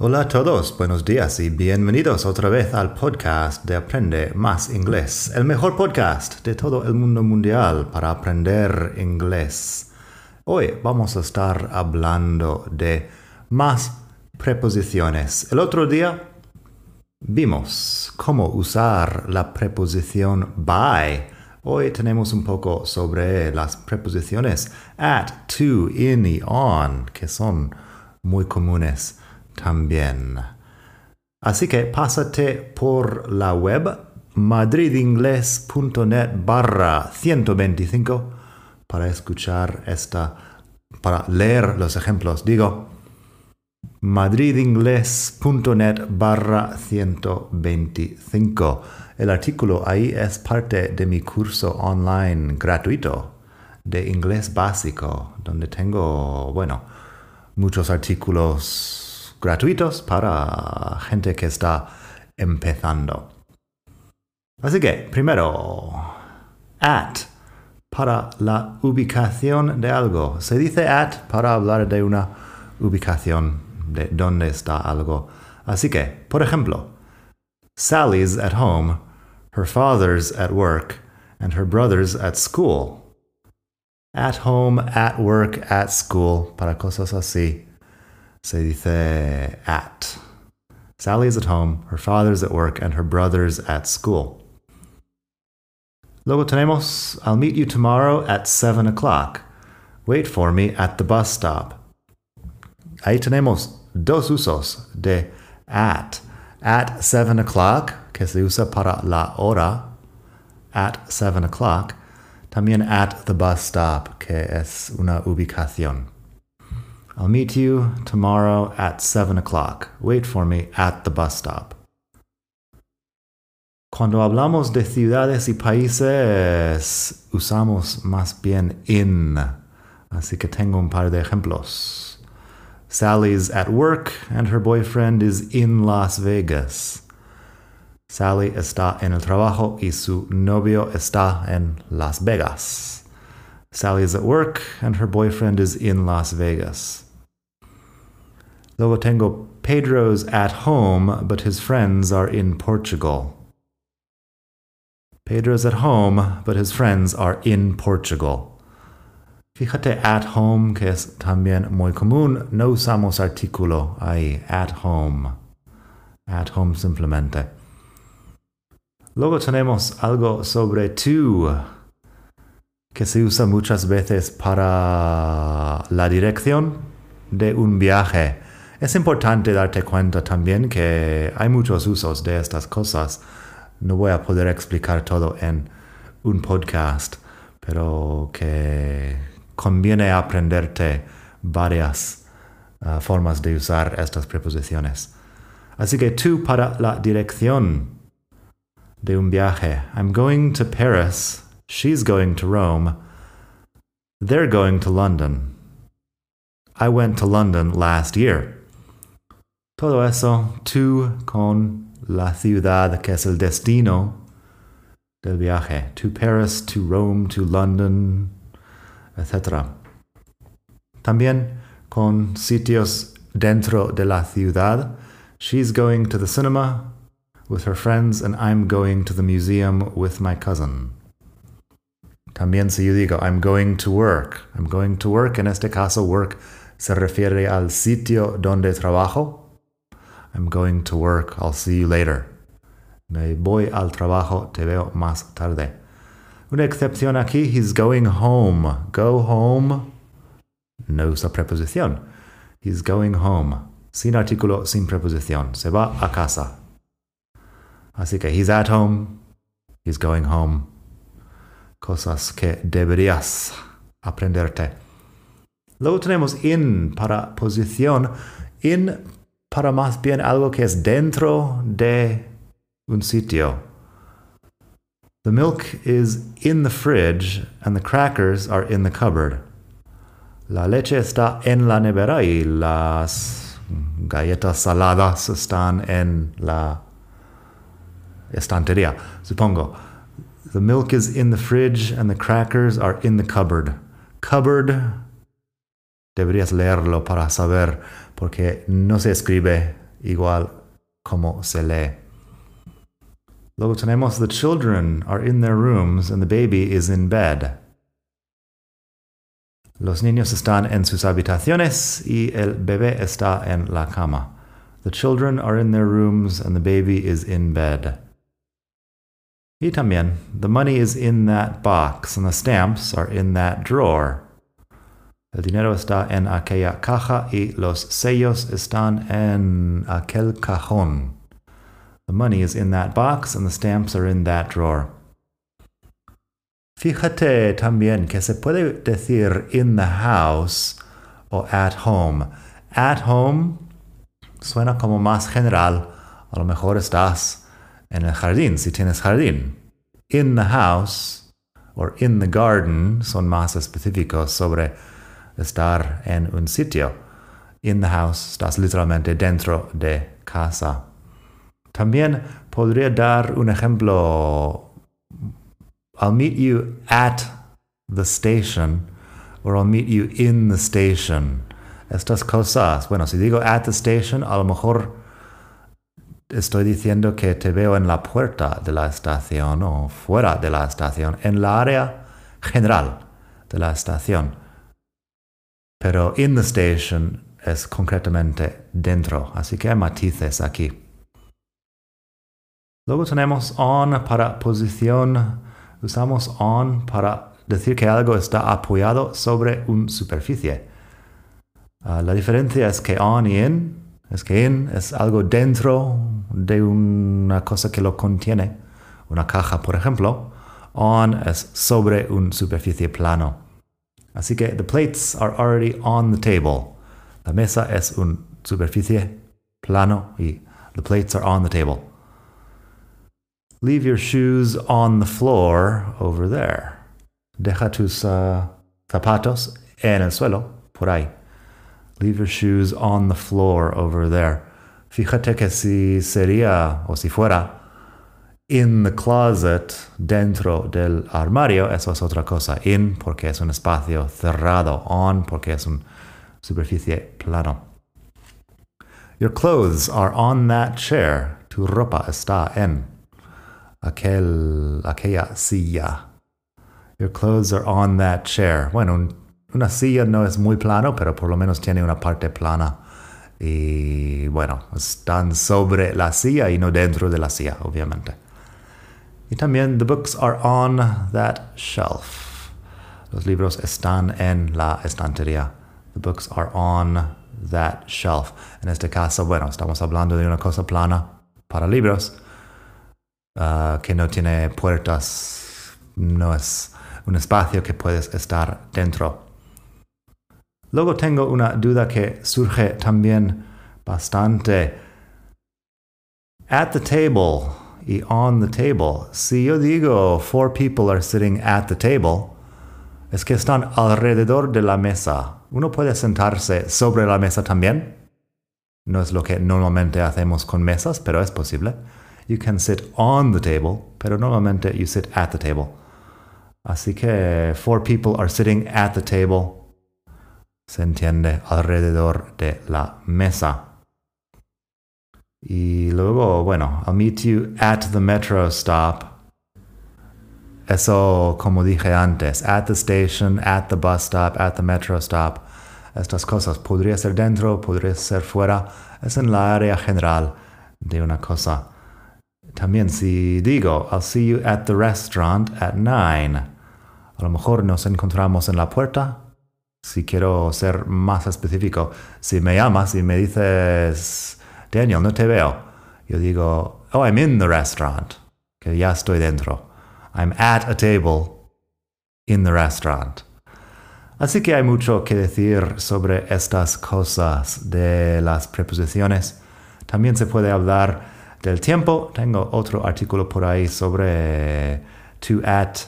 Hola a todos, buenos días y bienvenidos otra vez al podcast de Aprende Más Inglés, el mejor podcast de todo el mundo mundial para aprender inglés. Hoy vamos a estar hablando de más preposiciones. El otro día vimos cómo usar la preposición by. Hoy tenemos un poco sobre las preposiciones at, to, in y on, que son muy comunes también. Así que pásate por la web madridingles.net barra 125 para escuchar esta, para leer los ejemplos. Digo, madridingles.net barra 125. El artículo ahí es parte de mi curso online gratuito de inglés básico, donde tengo, bueno, muchos artículos gratuitos para gente que está empezando. Así que, primero, at para la ubicación de algo. Se dice at para hablar de una ubicación, de dónde está algo. Así que, por ejemplo, Sally's at home, her father's at work, and her brother's at school. At home, at work, at school, para cosas así se dice at. Sally is at home, her father's at work, and her brother's at school. Luego tenemos, I'll meet you tomorrow at 7 o'clock. Wait for me at the bus stop. Ahí tenemos dos usos de at. At 7 o'clock, que se usa para la hora, at 7 o'clock. También at the bus stop, que es una ubicación. I'll meet you tomorrow at 7 o'clock. Wait for me at the bus stop. Cuando hablamos de ciudades y países, usamos más bien in. Así que tengo un par de ejemplos. Sally's at work and her boyfriend is in Las Vegas. Sally está en el trabajo y su novio está en Las Vegas. Sally is at work and her boyfriend is in Las Vegas. Luego tengo Pedro's at home, but his friends are in Portugal. Pedro's at home, but his friends are in Portugal. Fíjate at home, que es también muy común. No usamos artículo ahí, at home. At home simplemente. Luego tenemos algo sobre to, que se usa muchas veces para la dirección de un viaje. Es importante darte cuenta también que hay muchos usos de estas cosas. No voy a poder explicar todo en un podcast, pero que conviene aprenderte varias uh, formas de usar estas preposiciones. Así que tú para la dirección de un viaje. I'm going to Paris. She's going to Rome. They're going to London. I went to London last year. Todo eso, tú con la ciudad que es el destino del viaje. To Paris, to Rome, to London, etc. También con sitios dentro de la ciudad. She's going to the cinema with her friends and I'm going to the museum with my cousin. También si yo digo I'm going to work. I'm going to work. En este caso, work se refiere al sitio donde trabajo. I'm going to work. I'll see you later. Me voy al trabajo. Te veo más tarde. Una excepción aquí. He's going home. Go home. No usa preposición. He's going home. sin artículo, sin preposición. Se va a casa. Así que he's at home, he's going home. Cosas que deberías aprenderte. Luego tenemos in para posición. In para más bien algo que es dentro de un sitio. The milk is in the fridge and the crackers are in the cupboard. La leche está en la nevera y las galletas saladas están en la estantería, supongo. The milk is in the fridge and the crackers are in the cupboard. Cupboard, deberías leerlo para saber, porque no se escribe igual como se lee. Luego tenemos the children are in their rooms and the baby is in bed. Los niños están en sus habitaciones y el bebé está en la cama. The children are in their rooms and the baby is in bed. Y también, the money is in that box and the stamps are in that drawer. El dinero está en aquella caja y los sellos están en aquel cajón. The money is in that box and the stamps are in that drawer. Fíjate también que se puede decir in the house o at home. At home suena como más general. A lo mejor estás en el jardín, si tienes jardín. In the house or in the garden son más específicos sobre estar en un sitio. In the house estás literalmente dentro de casa. También podría dar un ejemplo I'll meet you at the station or I'll meet you in the station. Estas cosas. Bueno, si digo at the station, a lo mejor estoy diciendo que te veo en la puerta de la estación o fuera de la estación, en la área general de la estación. Pero in the station es concretamente dentro, así que hay matices aquí. Luego tenemos on para posición usamos on para decir que algo está apoyado sobre una superficie. Uh, la diferencia es que on y in es que in es algo dentro de una cosa que lo contiene, una caja, por ejemplo. On es sobre una superficie plano. Así que the plates are already on the table. La mesa es una superficie plano y the plates are on the table. Leave your shoes on the floor over there. Deja tus uh, zapatos en el suelo, por ahí. Leave your shoes on the floor over there. Fíjate que si sería o si fuera in the closet dentro del armario, eso es otra cosa. In porque es un espacio cerrado. On porque es una superficie plano. Your clothes are on that chair. Tu ropa está en aquel, aquella silla. Your clothes are on that chair. Bueno, una silla no es muy plano, pero por lo menos tiene una parte plana. Y bueno, están sobre la silla y no dentro de la silla, obviamente. Y también, the books are on that shelf. Los libros están en la estantería. The books are on that shelf. En este caso, bueno, estamos hablando de una cosa plana para libros. Uh, que no tiene puertas no es un espacio que puedes estar dentro. Luego tengo una duda que surge también bastante. At the table on the table. Si yo digo four people are sitting at the table, es que están alrededor de la mesa. Uno puede sentarse sobre la mesa también. No es lo que normalmente hacemos con mesas, pero es posible. You can sit on the table, pero normalmente you sit at the table. Así que four people are sitting at the table. Se entiende alrededor de la mesa. Y luego, bueno, I'll meet you at the metro stop. Eso, como dije antes, at the station, at the bus stop, at the metro stop. Estas cosas podría ser dentro, podría ser fuera. Es en la área general de una cosa. También si digo, I'll see you at the restaurant at nine. A lo mejor nos encontramos en la puerta. Si quiero ser más específico, si me llamas y me dices, Daniel, no te veo. Yo digo, oh, I'm in the restaurant. Que ya estoy dentro. I'm at a table in the restaurant. Así que hay mucho que decir sobre estas cosas de las preposiciones. También se puede hablar del tiempo. Tengo otro artículo por ahí sobre to, at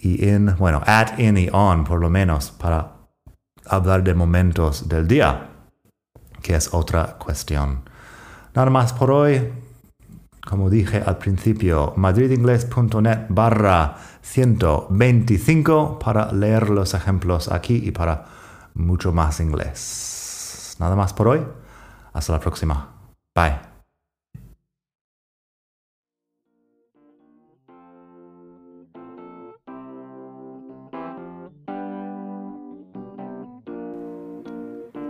y in. Bueno, at, in y on, por lo menos, para hablar de momentos del día, que es otra cuestión. Nada más por hoy como dije al principio, madridingles.net barra 125 para leer los ejemplos aquí y para mucho más inglés. Nada más por hoy. Hasta la próxima. Bye.